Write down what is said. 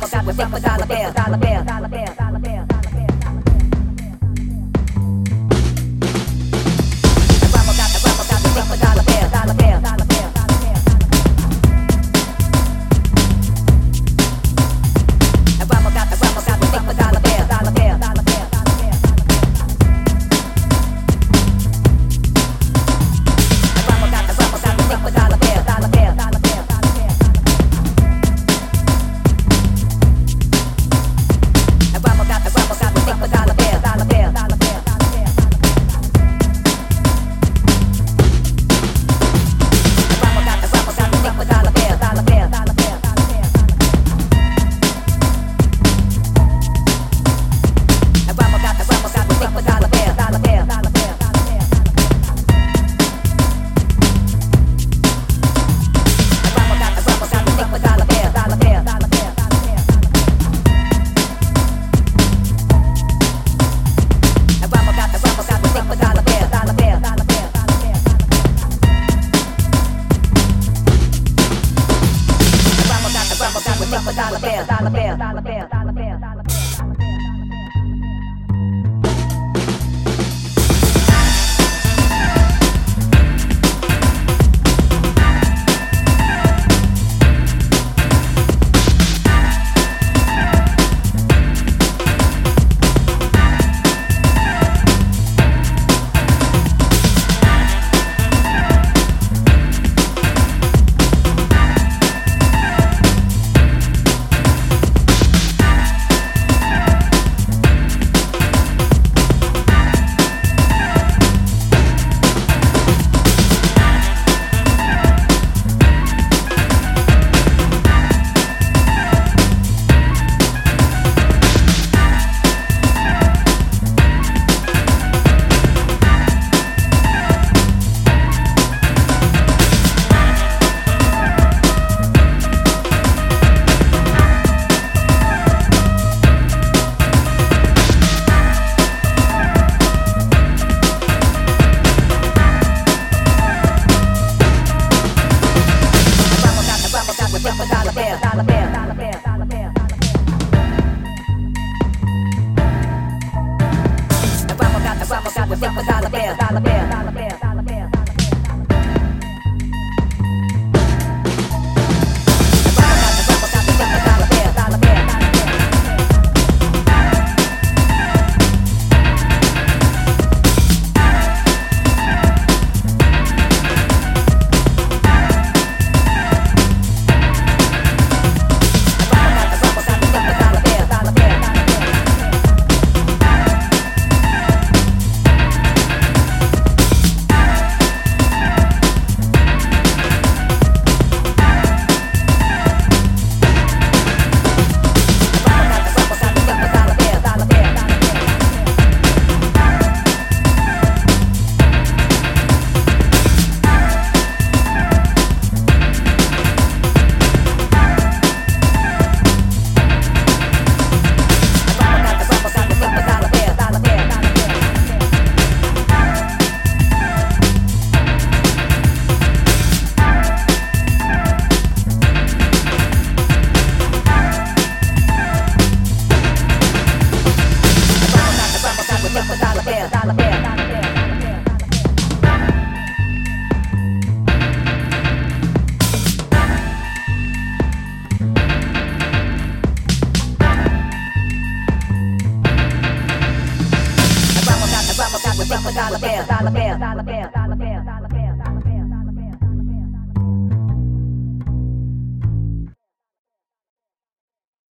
from a dollar bill, dollar bill, dollar bill. Rapa da Lapé, da Lapé, da Lapé, da Lapé. dollar bill. dala, dala, dala, dala, dala, dala, dala, dala,